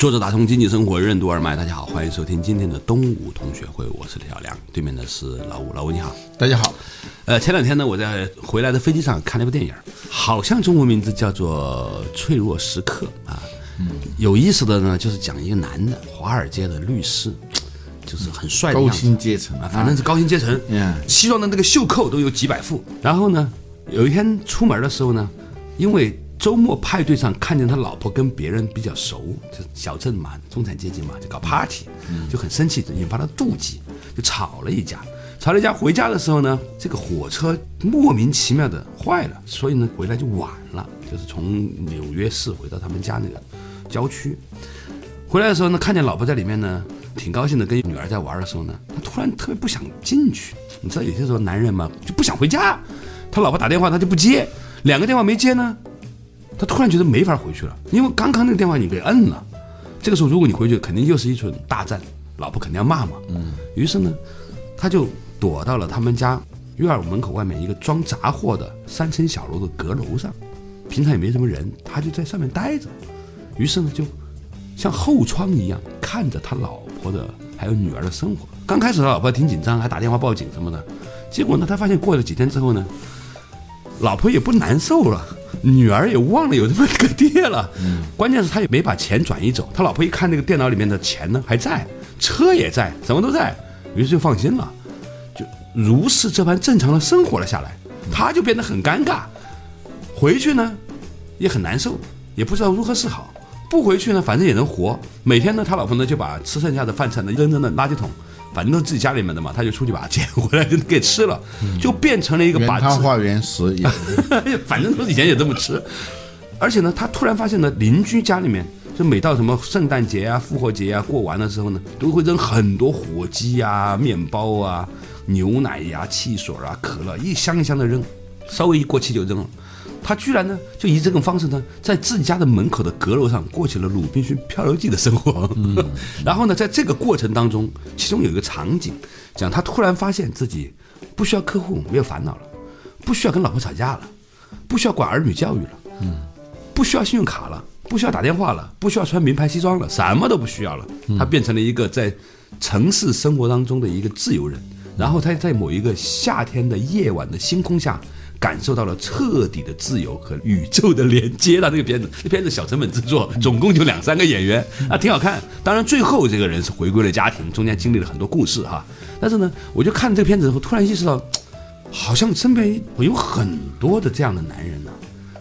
作者打通经济生活任督二脉，大家好，欢迎收听今天的东吴同学会，我是李小梁，对面的是老吴，老吴你好，大家好。呃，前两天呢，我在回来的飞机上看了一部电影，好像中文名字叫做《脆弱时刻》啊。嗯有意思的呢，就是讲一个男的，华尔街的律师，就是很帅的高薪阶层啊，反正是高薪阶层，嗯西装的那个袖扣都有几百副。然后呢，有一天出门的时候呢，因为周末派对上看见他老婆跟别人比较熟，就是小镇嘛，中产阶级嘛，就搞 party，就很生气，引发了妒忌，就吵了一架。吵了一架，回家的时候呢，这个火车莫名其妙的坏了，所以呢回来就晚了，就是从纽约市回到他们家那个郊区。回来的时候呢，看见老婆在里面呢，挺高兴的，跟女儿在玩的时候呢，他突然特别不想进去。你知道有些时候男人嘛就不想回家，他老婆打电话他就不接，两个电话没接呢，他突然觉得没法回去了，因为刚刚那个电话你给摁了。这个时候如果你回去，肯定又是一场大战，老婆肯定要骂嘛。嗯。于是呢，他就躲到了他们家院儿门口外面一个装杂货的三层小楼的阁楼上，平常也没什么人，他就在上面待着。于是呢，就像后窗一样看着他老婆的还有女儿的生活。刚开始他老婆挺紧张，还打电话报警什么的。结果呢，他发现过了几天之后呢，老婆也不难受了，女儿也忘了有这么个爹了。关键是他也没把钱转移走。他老婆一看那个电脑里面的钱呢还在，车也在，什么都在，于是就放心了，就如是这般正常的生活了下来。他就变得很尴尬，回去呢也很难受，也不知道如何是好。不回去呢，反正也能活。每天呢，他老婆呢就把吃剩下的饭菜呢扔扔的垃圾桶，反正都是自己家里面的嘛，他就出去把它捡回来就给吃了，就变成了一个原把自汤化原食，反正都以前也这么吃。而且呢，他突然发现呢，邻居家里面就每到什么圣诞节啊、复活节啊过完的时候呢，都会扔很多火鸡啊、面包啊、牛奶呀、汽水啊、可乐，一箱一箱的扔，稍微一过期就扔了。他居然呢，就以这种方式呢，在自己家的门口的阁楼上过起了《鲁滨逊漂流记》的生活。然后呢，在这个过程当中，其中有一个场景，讲他突然发现自己不需要客户，没有烦恼了，不需要跟老婆吵架了，不需要管儿女教育了，不需要信用卡了，不需要打电话了，不需要穿名牌西装了，什么都不需要了。他变成了一个在城市生活当中的一个自由人。然后他在某一个夏天的夜晚的星空下，感受到了彻底的自由和宇宙的连接。他这个片子，这片子小成本制作，总共就两三个演员啊，挺好看。当然，最后这个人是回归了家庭，中间经历了很多故事哈。但是呢，我就看这个片子之后，突然意识到，好像身边我有很多的这样的男人呢、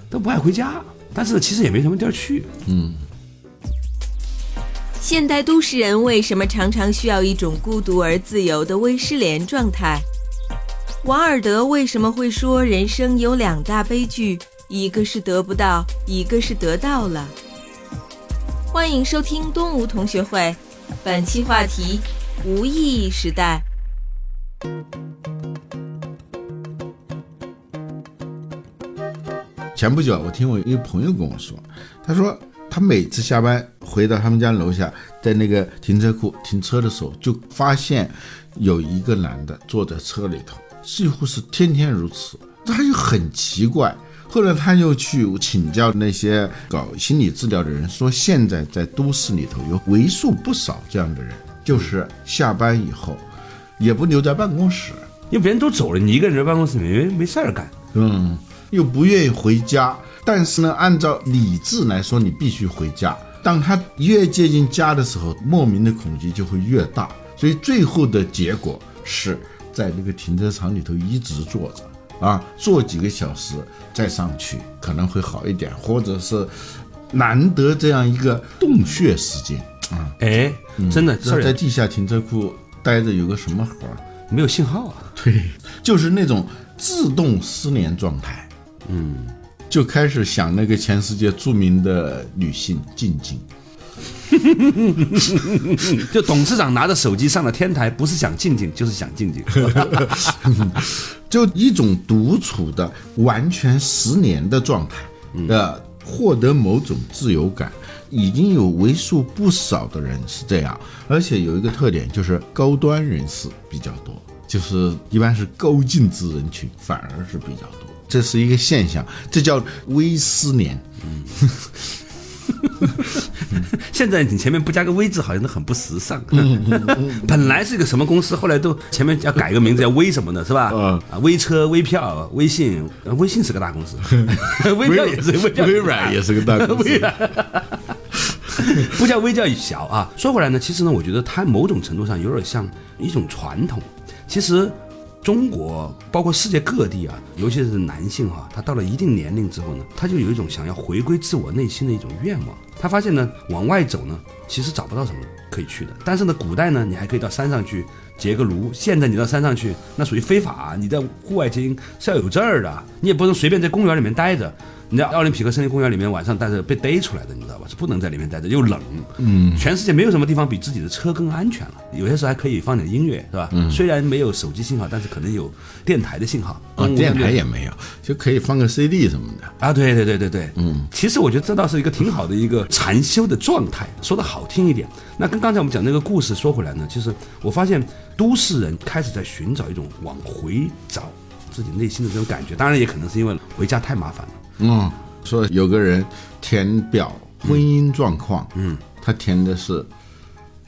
都不爱回家，但是，其实也没什么地儿去。嗯现代都市人为什么常常需要一种孤独而自由的微失联状态？王尔德为什么会说人生有两大悲剧，一个是得不到，一个是得到了？欢迎收听东吴同学会，本期话题：无意义时代。前不久我听我一个朋友跟我说，他说他每次下班回到他们家楼下，在那个停车库停车的时候，就发现有一个男的坐在车里头，几乎是天天如此，他就很奇怪。后来他又去请教那些搞心理治疗的人，说现在在都市里头有为数不少这样的人，就是下班以后也不留在办公室，因为别人都走了，你一个人在办公室里没没事儿干。嗯，又不愿意回家，但是呢，按照理智来说，你必须回家。当他越接近家的时候，莫名的恐惧就会越大，所以最后的结果是在那个停车场里头一直坐着，啊，坐几个小时再上去可能会好一点，或者是难得这样一个洞穴时间啊，哎，真的，知道在地下停车库待着有个什么活儿？没有信号啊。对，就是那种自动失联状态。嗯，就开始想那个全世界著名的女性静静。就董事长拿着手机上了天台，不是想静静，就是想静静。就一种独处的完全十年的状态，呃，获得某种自由感，已经有为数不少的人是这样，而且有一个特点就是高端人士比较多，就是一般是高净值人群反而是比较多，这是一个现象，这叫微失联。现在你前面不加个微字，好像都很不时尚。本来是一个什么公司，后来都前面要改个名字，叫微什么的，是吧？嗯啊，微车、微票、微信，呃微信是个大公司，微票也是微软也是个大公司 微不叫微叫小啊。说回来呢，其实呢，我觉得它某种程度上有点像一种传统。其实中国包括世界各地啊，尤其是男性哈、他到了一定年龄之后呢，他就有一种想要回归自我内心的一种愿望。他发现呢，往外走呢，其实找不到什么可以去的。但是呢，古代呢，你还可以到山上去结个炉。现在你到山上去，那属于非法。你在户外结营是要有证儿的，你也不能随便在公园里面待着。你在奥林匹克森林公园里面晚上待着被逮出来的，你知道吧？是不能在里面待着，又冷。嗯，全世界没有什么地方比自己的车更安全了。有些时候还可以放点音乐，是吧？嗯，虽然没有手机信号，但是可能有电台的信号。啊，电台也没有，就可以放个 CD 什么的。啊，对对对对对，嗯，其实我觉得这倒是一个挺好的一个禅修的状态，说的好听一点。那跟刚才我们讲那个故事说回来呢，其实我发现都市人开始在寻找一种往回找自己内心的这种感觉，当然也可能是因为回家太麻烦了。嗯，说有个人填表婚姻状况，嗯，他填的是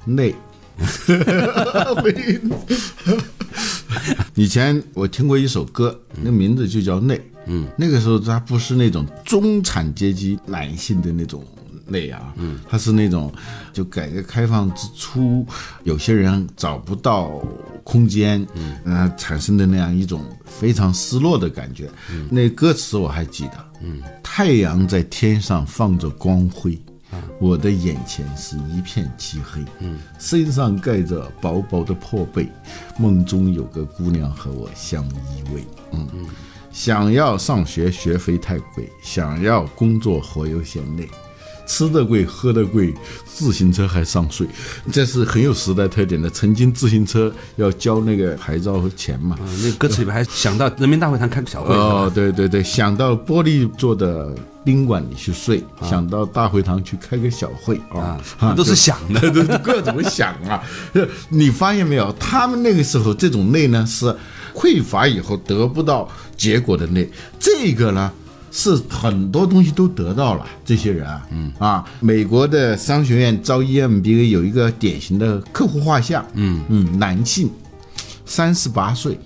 内。婚 姻以前我听过一首歌，那名字就叫《内》。嗯，那个时候他不是那种中产阶级男性的那种内啊，嗯，他是那种就改革开放之初，有些人找不到空间，嗯，呃，产生的那样一种非常失落的感觉。那歌词我还记得，嗯，太阳在天上放着光辉。我的眼前是一片漆黑，嗯，身上盖着薄薄的破被，梦中有个姑娘和我相依偎，嗯。嗯，想要上学学费太贵，想要工作活又嫌累，吃的贵喝的贵，自行车还上税，这是很有时代特点的。曾经自行车要交那个牌照钱嘛，嗯，那个歌词里面还想到人民大会堂开个小会，哦，对对对，想到玻璃做的宾馆里去睡，想到大会堂去开个小会啊啊，都是想的。对对，各种想啊。你发现没有？他们那个时候这种累呢，是匮乏以后得不到结果的累。这个呢，是很多东西都得到了。这些人啊，嗯啊，美国的商学院招 EMBA 有一个典型的客户画像，嗯嗯，男性，三十八岁，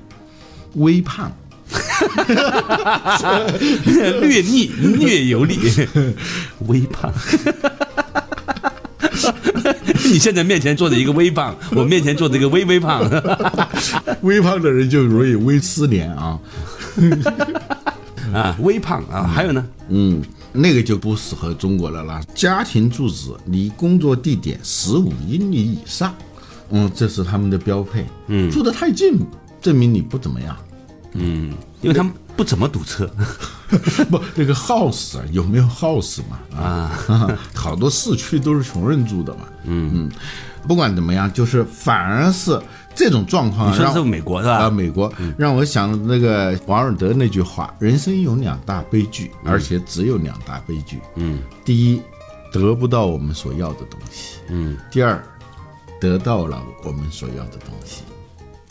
微胖。略腻，略油腻，微胖。你现在面前坐着一个微胖，我面前坐着一个微微胖，微胖的人就容易微失联啊。啊，微胖啊，还有呢，嗯，那个就不适合中国了啦。家庭住址离工作地点十五英里以上，嗯，这是他们的标配。嗯，住得太近，证明你不怎么样。嗯，因为他们不怎么堵车。不，那个 house 啊，有没有 house 嘛？啊，好多市区都是穷人住的嘛。嗯嗯，不管怎么样，就是反而是这种状况你说是美国是吧？啊，美国让我想那个王尔德那句话：人生有两大悲剧，而且只有两大悲剧。嗯，第一，得不到我们所要的东西；嗯，第二，得到了我们所要的东西。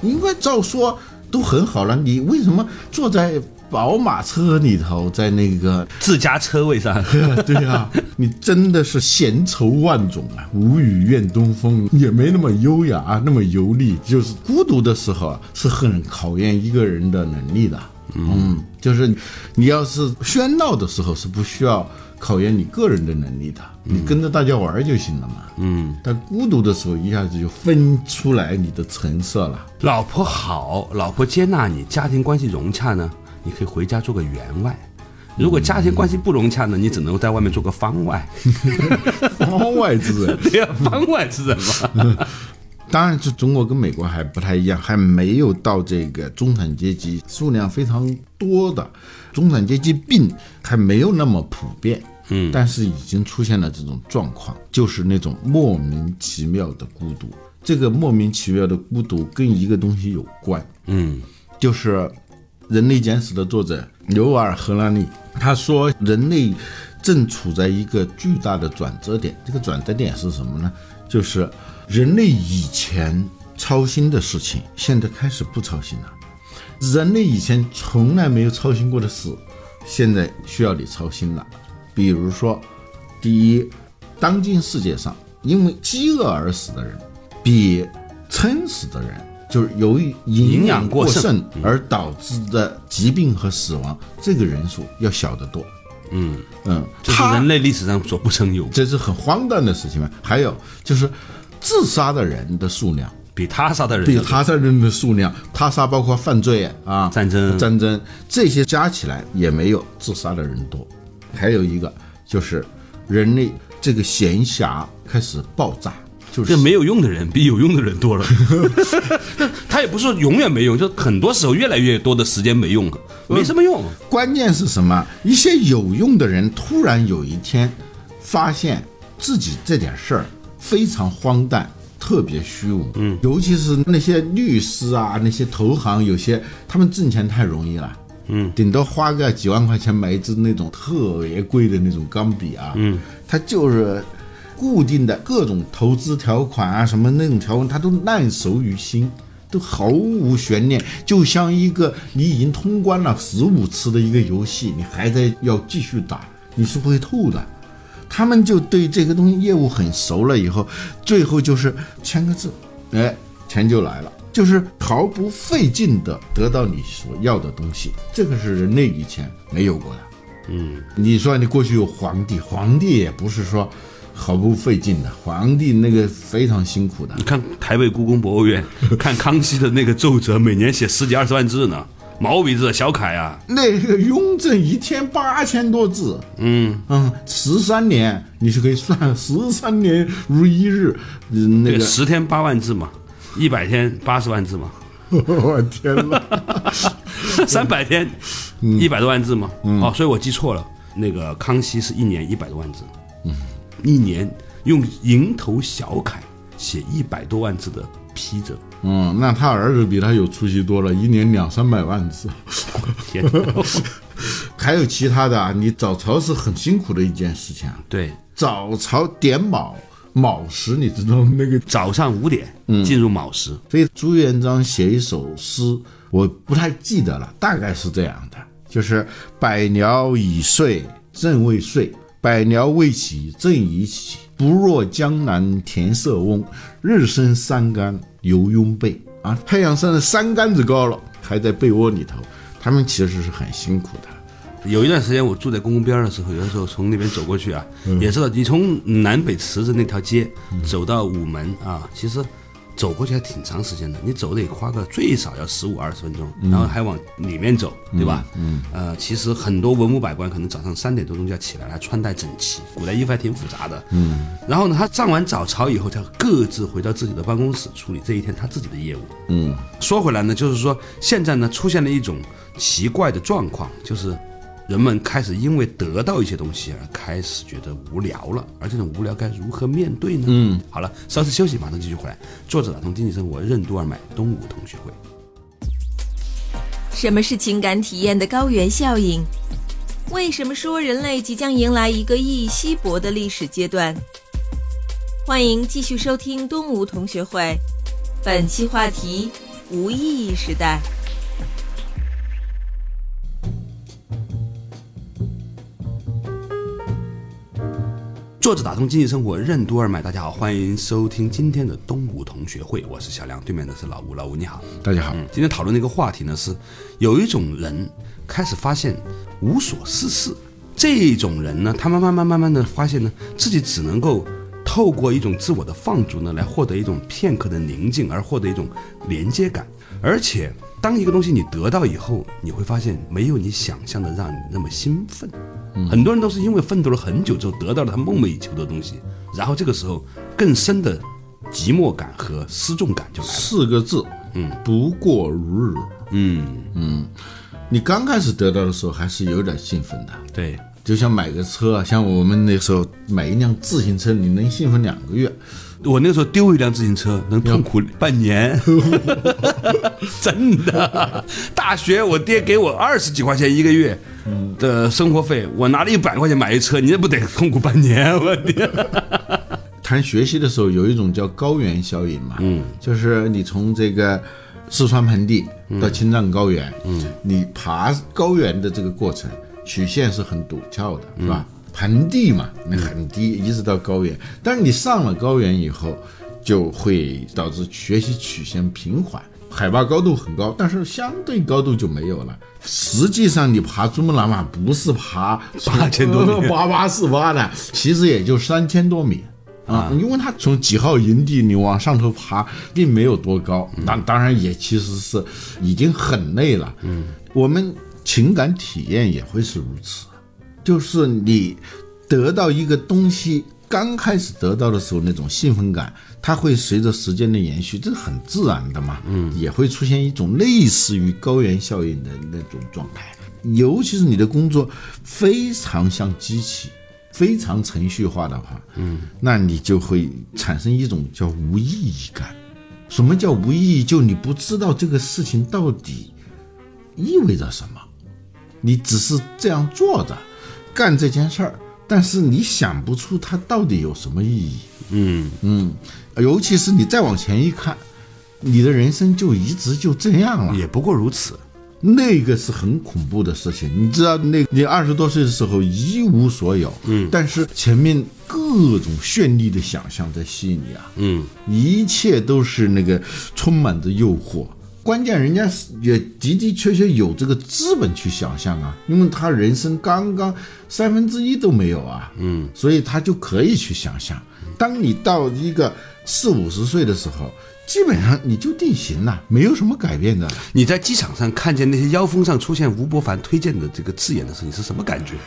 应该照说都很好了，你为什么坐在宝马车里头，在那个自家车位上，对呀、你真的是闲愁万种啊，无语怨东风，也没那么优雅，那么游历。就是孤独的时候啊，是很考验一个人的能力的。嗯，就是你要是喧闹的时候，是不需要考验你个人的能力的，你跟着大家玩儿就行了嘛。嗯，但孤独的时候，一下子就分出来你的成色了。老婆好，老婆接纳你，家庭关系融洽呢，你可以回家做个员外。如果家庭关系不融洽呢，你只能在外面做个方外。方外之人，对呀、方外之人嘛。当然，是中国跟美国还不太一样，还没有到这个中产阶级数量非常多的中产阶级病还没有那么普遍。嗯但是已经出现了这种状况，就是那种莫名其妙的孤独。这个莫名其妙的孤独跟一个东西有关，嗯就是《人类简史》的作者尤瓦尔·赫拉利，他说人类正处在一个巨大的转折点。这个转折点是什么呢？就是人类以前操心的事情，现在开始不操心了；人类以前从来没有操心过的事，现在需要你操心了。比如说，第一，当今世界上因为饥饿而死的人，比撑死的人，就是由于营养过剩而导致的疾病和死亡，这个人数要小得多。嗯，嗯，这是人类历史上所不曾有，这是很荒诞的事情。嘛。还有就是，自杀的人的数量。比他杀的人比他杀人的数量，他杀包括犯罪啊、战争。战争。这些加起来也没有自杀的人多。还有一个就是人类这个闲暇开始爆炸，就是这没有用的人比有用的人多了。他也不是说永远没用，就很多时候越来越多的时间没用了，没什么用。关键是什么？一些有用的人突然有一天发现自己这点事儿非常荒诞，特别虚无。嗯，尤其是那些律师啊，那些投行，有些他们挣钱太容易了。嗯，顶多花个几万块钱买一支那种特别贵的那种钢笔啊。嗯，他就是固定的各种投资条款啊，什么那种条文，他都烂熟于心。都毫无悬念，就像一个你已经通关了十五次的一个游戏，你还在要继续打，你是不会吐的。他们就对这个东西业务很熟了，以后最后就是签个字，哎，钱就来了，就是毫不费劲的得到你所要的东西。这个是人类以前没有过的。嗯，你说你过去有皇帝，皇帝也不是说毫不费劲的，皇帝那个非常辛苦的。你。看台北故宫博物院，看康熙的那个奏折，每年写十几二十万字呢，毛笔字、小楷啊。那个雍正一天八千多字，嗯。嗯，十三年你是可以算 十三年如一日，嗯那，个，十天八万字嘛，一百天八十万字嘛，我天呐，三百天嗯。一百多万字嘛。哦，所以我记错了，那个康熙是一年一百多万字，一年用蝇头小楷写一百多万字的批折。嗯，那他儿子比他有出息多了，一年两三百万字。还有其他的啊，你早朝是很辛苦的一件事情啊。对，早朝点卯，卯时你知道那个，早上五点进入卯时，所以朱元璋写一首诗，我不太记得了，大概是这样的，就是百鸟已睡正未睡，百鸟未起正已起。不若江南田舍翁，日升三竿犹拥被。啊，太阳升了三竿子高了，还在被窝里头，他们其实是很辛苦的。有一段时间我住在公公边的时候，有的时候从那边走过去啊，也知道你从南北池子那条街走到午门啊，其实走过去还挺长时间的，你走得花个最少要十五二十分钟，然后还往里面走，对吧？嗯，呃，其实很多文武百官可能早上三点多钟就要起来，来穿戴整齐，古代衣服还挺复杂的。嗯，然后呢，他上完早朝以后，他各自回到自己的办公室处理这一天他自己的业务。嗯，说回来呢，就是说现在呢出现了一种奇怪的状况，就是人们开始因为得到一些东西而开始觉得无聊了，而这种无聊该如何面对呢？嗯，好了，稍事休息，马上继续回来。作者打通经济生活任督二脉东吴同学会。什么是情感体验的高原效应？为什么说人类即将迎来一个意义稀薄的历史阶段？欢迎继续收听东吴同学会，本期话题：无意义时代。作者打通经济生活任督二脉，大家好，欢迎收听今天的东吴同学会，我是小梁，对面的是老吴，老吴你好。大家好，嗯，今天讨论的一个话题呢是，有一种人开始发现无所事事，这种人呢，他慢慢慢慢慢的发现呢，自己只能够透过一种自我的放逐呢，来获得一种片刻的宁静，而获得一种连接感。而且，当一个东西你得到以后，你会发现没有你想象的让你那么兴奋。很多人都是因为奋斗了很久之后得到了他梦寐以求的东西，然后这个时候更深的寂寞感和失重感就来了。四个字，嗯，不过如日。嗯嗯，你刚开始得到的时候还是有点兴奋的，对，就像买个车，像我们那时候买一辆自行车，你能兴奋两个月。我那时候丢一辆自行车，能痛苦半年，真的。大学我爹给我二十几块钱一个月的生活费，我拿了一百块钱买一车，你这不得痛苦半年？我天！谈学习的时候有一种叫高原效应嘛，嗯，就是你从这个四川盆地到青藏高原，嗯，你爬高原的这个过程曲线是很陡峭的，是吧？盆地嘛，那很低，一直到高原。但是你上了高原以后，就会导致学习曲线平缓，海拔高度很高，但是相对高度就没有了。实际上，你爬珠穆朗玛不是爬 八千多米八八四八的，其实也就三千多米啊，因为它从几号营地你往上头爬，并没有多高。当当然也其实是已经很累了。嗯，我们情感体验也会是如此。就是你得到一个东西，刚开始得到的时候那种兴奋感，它会随着时间的延续，这是很自然的嘛。嗯，也会出现一种类似于高原效应的那种状态。尤其是你的工作非常像机器，非常程序化的话，嗯，那你就会产生一种叫无意义感。什么叫无意义？就你不知道这个事情到底意味着什么，你只是这样做的。干这件事儿，但是你想不出它到底有什么意义。嗯嗯，尤其是你再往前一看，你的人生就一直就这样了，也不过如此。那个是很恐怖的事情，你知道，那你二十多岁的时候一无所有，嗯，但是前面各种绚丽的想象在吸引你啊，嗯，一切都是那个充满着诱惑。关键人家也的的确确有这个资本去想象啊，因为他人生刚刚三分之一都没有啊，嗯，所以他就可以去想象。当你到一个四五十岁的时候，基本上你就定型了，没有什么改变的。你在机场上看见那些腰封上出现吴伯凡推荐的这个字眼的时候，你是什么感觉？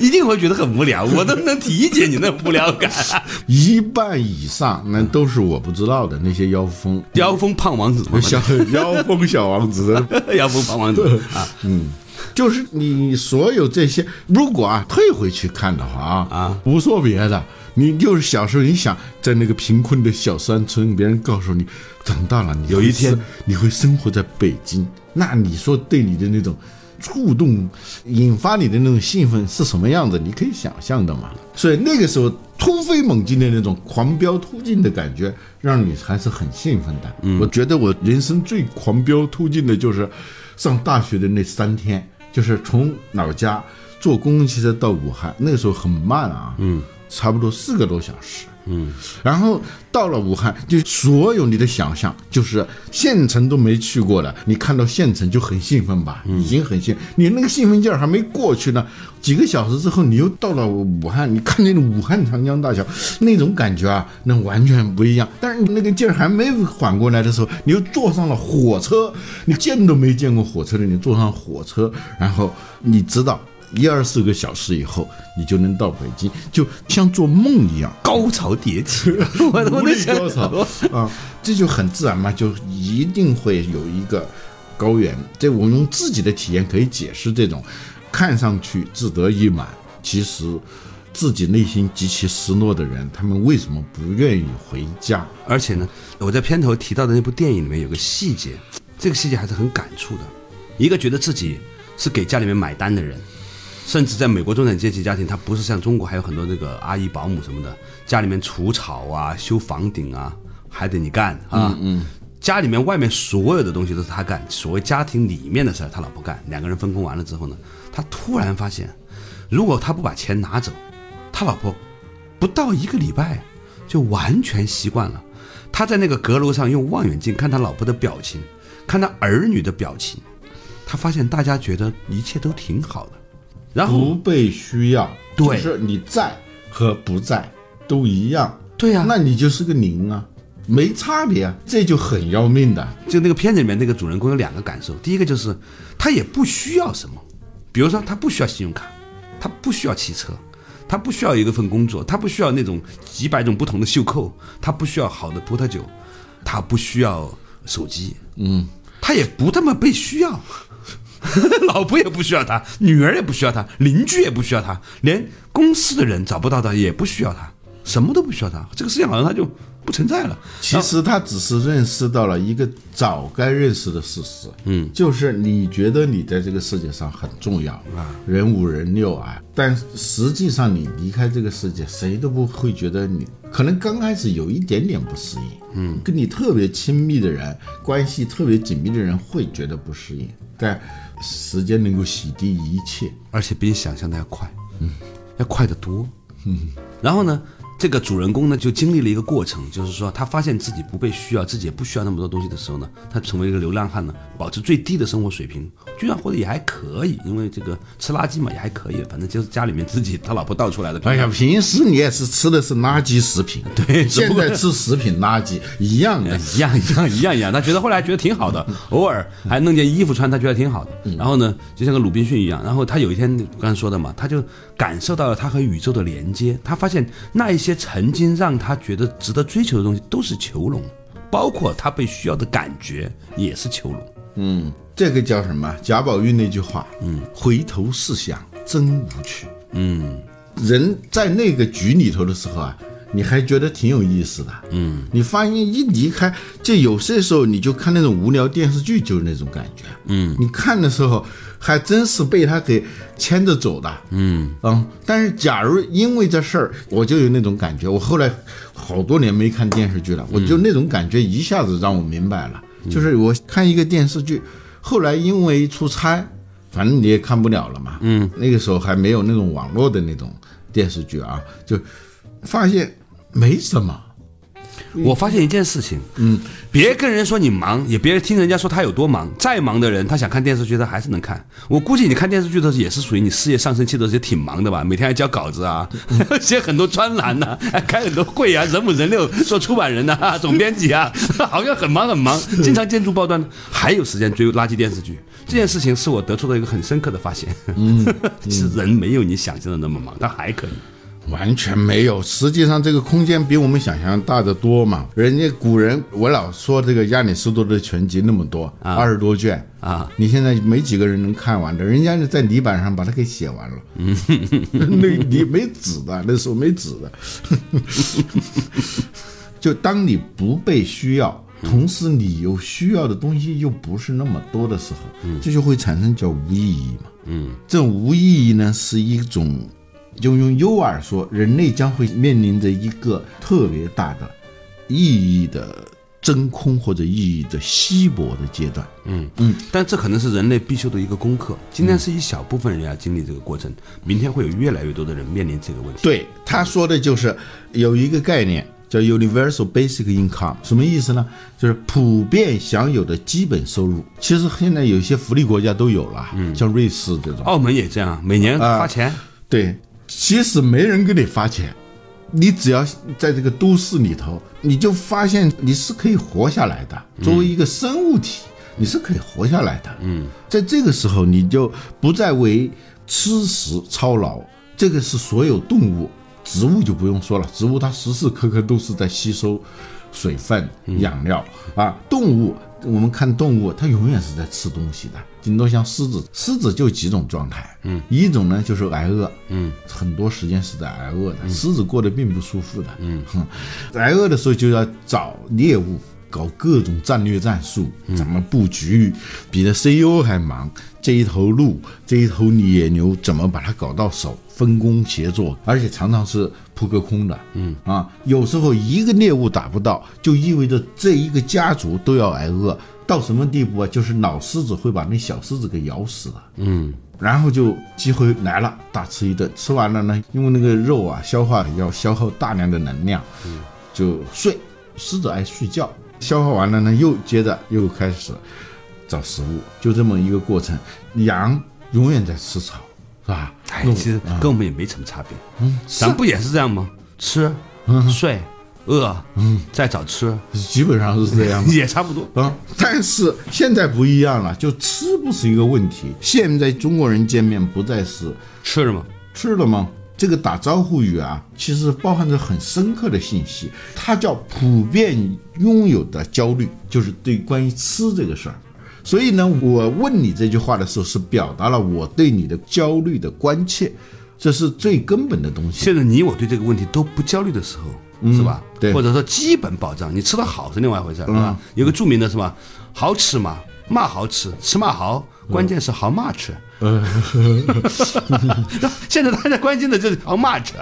一定会觉得很无聊，我都能理解你那无聊感。一半以上那都是我不知道的那些妖风，妖风胖王子，小 妖风小王子，妖风胖王子。啊，嗯，就是你所有这些，如果啊退回去看的话啊啊，不说别的，你就是小时候你想在那个贫困的小山村，别人告诉你长大了，你有一天。你会生活在北京，那你说对你的那种。触动引发你的那种兴奋是什么样子？你可以想象的嘛。所以那个时候突飞猛进的那种狂飙突进的感觉，让你还是很兴奋的。嗯，我觉得我人生最狂飙突进的就是上大学的那三天，就是从老家坐公共汽车到武汉，那个时候很慢啊，嗯，差不多四个多小时。嗯，然后到了武汉，就所有你的想象，就是县城都没去过的，你看到县城就很兴奋吧？已经很兴，你那个兴奋劲儿还没过去呢。几个小时之后，你又到了武汉，你看那个武汉长江大桥，那种感觉啊，那完全不一样。但是你那个劲儿还没缓过来的时候，你又坐上了火车，你见都没见过火车的，你坐上火车，然后你知道。一二四个小时以后，你就能到北京，就像做梦一样，高潮迭起，我的高潮啊，这就很自然嘛，就一定会有一个高原。这我用自己的体验可以解释这种看上去志得意满，其实自己内心极其失落的人，他们为什么不愿意回家？而且呢，我在片头提到的那部电影里面有个细节，这个细节还是很感触的。一个觉得自己是给家里面买单的人。甚至在美国中产阶级家庭，他不是像中国还有很多那个阿姨、保姆什么的，家里面除草啊、修房顶啊，还得你干啊。嗯。家里面外面所有的东西都是他干，所谓家庭里面的事儿他老婆干，两个人分工完了之后呢，他突然发现，如果他不把钱拿走，他老婆不到一个礼拜就完全习惯了。他在那个阁楼上用望远镜看他老婆的表情，看他儿女的表情，他发现大家觉得一切都挺好的。然后不被需要，对，是你在和不在都一样，对呀，那你就是个零啊，没差别啊，这就很要命的。就那个片子里面那个主人公有两个感受，第一个就是他也不需要什么，比如说他不需要信用卡，他不需要汽车，他不需要一个份工作，他不需要那种几百种不同的袖扣，他不需要好的葡萄酒，他不需要手机，嗯，他也不这么被需要。老婆也不需要他，女儿也不需要他，邻居也不需要他，连公司的人找不到他也不需要他，什么都不需要他。这个世界好像他就不存在了。其实他只是认识到了一个早该认识的事实，嗯，就是你觉得你在这个世界上很重要啊，人五人六啊，但实际上你离开这个世界，谁都不会觉得你。可能刚开始有一点点不适应，嗯，跟你特别亲密的人，关系特别紧密的人会觉得不适应，但时间能够洗涤一切。而且比你想象的要快，嗯，要快得多，嗯。然后呢，这个主人公呢就经历了一个过程，就是说他发现自己不被需要，自己也不需要那么多东西的时候呢，他成为一个流浪汉呢，保持最低的生活水平，居然活得也还可以，因为这个吃垃圾嘛也还可以，反正就是家里面自己他老婆倒出来的。哎呀，平时你也是吃的是垃圾食品，对现在吃食品垃圾一样的。一样一样一样一样，他觉得后来觉得挺好的，偶尔还弄件衣服穿，他觉得挺好的。然后呢，就像个鲁滨逊一样，然后他有一天刚才说的嘛，他就感受到了他和宇宙的连接，他发现那一些曾经让他觉得值得追求的东西都是囚笼，包括他被需要的感觉也是囚笼。嗯，这个叫什么？贾宝玉那句话，嗯，回头是想真无趣。嗯，人在那个局里头的时候啊，你还觉得挺有意思的。嗯，你发现一离开，就有些时候你就看那种无聊电视剧，就是那种感觉。嗯，你看的时候还真是被他给牵着走的。嗯嗯，但是假如因为这事儿，我就有那种感觉。我后来好多年没看电视剧了，我就那种感觉一下子让我明白了。就是我看一个电视剧，后来因为出差，反正你也看不了了嘛。嗯，那个时候还没有那种网络的那种电视剧啊，就发现没什么。我发现一件事情，嗯，别跟人说你忙，也别听人家说他有多忙。再忙的人，他想看电视剧，他还是能看。我估计你看电视剧的时候，也是属于你事业上升期的时候，也挺忙的吧？每天还交稿子啊，写很多专栏呐、还开很多会啊，人五人六，做出版人呐、总编辑啊，好像很忙很忙，经常建筑报端，还有时间追垃圾电视剧。这件事情是我得出的一个很深刻的发现。嗯，是人没有你想象的那么忙，他还可以。完全没有，实际上这个空间比我们想象大得多嘛。人家古人，我老说这个亚里士多德的全集那么多，二十多卷啊，你现在没几个人能看完的，人家就在泥板上把它给写完了。嗯，那你没纸的，那时候没纸的。就当你不被需要，同时你又需要的东西又不是那么多的时候，这就会产生叫无意义嘛。嗯，这种无意义呢是一种。就用尤尔说，人类将会面临着一个特别大的意义的真空或者意义的稀薄的阶段。嗯嗯，但这可能是人类必修的一个功课。今天是一小部分人要经历这个过程，明天会有越来越多的人面临这个问题。对，他说的就是有一个概念叫 universal basic income，什么意思呢？就是普遍享有的基本收入。其实现在有些福利国家都有了，嗯，像瑞士这种，澳门也这样，每年发钱。对。其实没人给你发钱，你只要在这个都市里头，你就发现你是可以活下来的。作为一个生物体，你是可以活下来的。嗯，在这个时候，你就不再为吃食操劳。这个是所有动物，植物就不用说了，植物它时时刻刻都是在吸收水分、养料啊。动物，我们看动物，它永远是在吃东西的。顶多像狮子，狮子就几种状态，嗯，一种呢就是挨饿，嗯，很多时间是在挨饿的，狮子过得并不舒服的，嗯，挨饿的时候就要找猎物，搞各种战略战术，怎么布局，比的 CEO 还忙，这一头鹿，这一头野牛怎么把它搞到手，分工协作，而且常常是扑个空的，嗯啊，有时候一个猎物打不到，就意味着这一个家族都要挨饿。到什么地步啊？就是老狮子会把那小狮子给咬死了。嗯，然后就机会来了，大吃一顿。吃完了呢，因为那个肉啊，消化要消耗大量的能量，嗯，就睡。狮子爱睡觉。消化完了呢，又接着又开始找食物，就这么一个过程。羊永远在吃草，是吧？哎，其实跟我们也没什么差别。嗯，咱不也是这样吗？吃，嗯睡。饿，嗯，再找吃，基本上是这样，也差不多啊。但是现在不一样了，就吃不是一个问题。现在中国人见面不再是吃了吗？吃了吗？这个打招呼语啊，其实包含着很深刻的信息。它叫普遍拥有的焦虑，就是对关于吃这个事儿。所以呢，我问你这句话的时候，是表达了我对你的焦虑的关切，这是最根本的东西。现在你我对这个问题都不焦虑的时候，是吧？对或者说基本保障，你吃的好是另外一回事儿，是吧？有个著名的是吧？好吃嘛，嘛好吃，吃嘛好，关键是好嘛吃。现在大家关心的就是好嘛吃，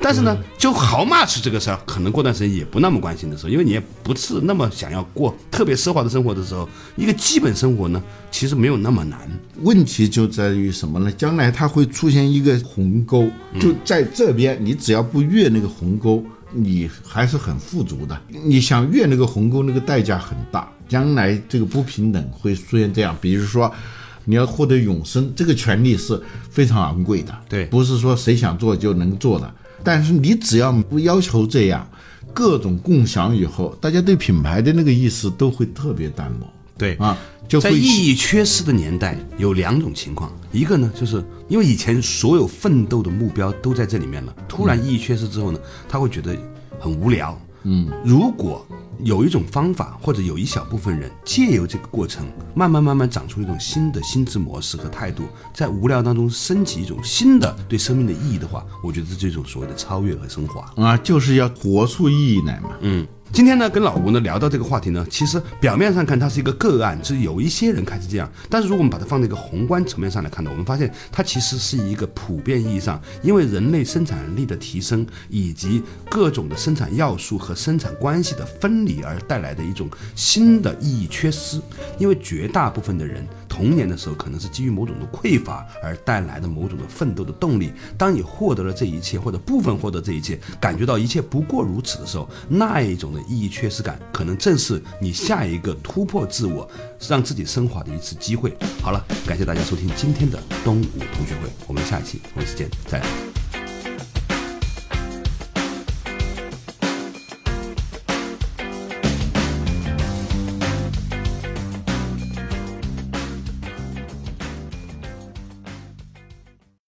但是呢，就好嘛吃这个事儿，可能过段时间也不那么关心的时候，因为你也不是那么想要过特别奢华的生活的时候，一个基本生活呢，其实没有那么难。问题就在于什么呢？将来它会出现一个鸿沟，就在这边，你只要不越那个鸿沟，你还是很富足的。你想越那个鸿沟，那个代价很大，将来这个不平等会出现这样。比如说，你要获得永生，这个权利是非常昂贵的，对不是说谁想做就能做的。但是你只要不要求这样，各种共享以后，大家对品牌的那个意识都会特别淡漠对啊，就在意义缺失的年代，有两种情况，一个呢，就是因为以前所有奋斗的目标都在这里面了，突然意义缺失之后呢，他会觉得很无聊。嗯，如果有一种方法，或者有一小部分人借由这个过程，慢慢慢慢长出一种新的心智模式和态度，在无聊当中升起一种新的对生命的意义的话，我觉得这是一种所谓的超越和升华。啊，就是要活出意义来嘛。嗯，今天呢，跟老吴呢聊到这个话题呢，其实表面上看它是一个个案，就是有一些人开始这样，但是如果我们把它放在一个宏观层面上来看呢，我们发现它其实是一个普遍意义上，因为人类生产力的提升以及各种的生产要素和生产关系的分离而带来的一种新的意义缺失，因为绝大部分的人。童年的时候，可能是基于某种的匮乏而带来的某种的奋斗的动力。当你获得了这一切，或者部分获得这一切，感觉到一切不过如此的时候，那一种的意义缺失感，可能正是你下一个突破自我、让自己升华的一次机会。好了，感谢大家收听今天的东吴同学会，我们下一期同一时间再。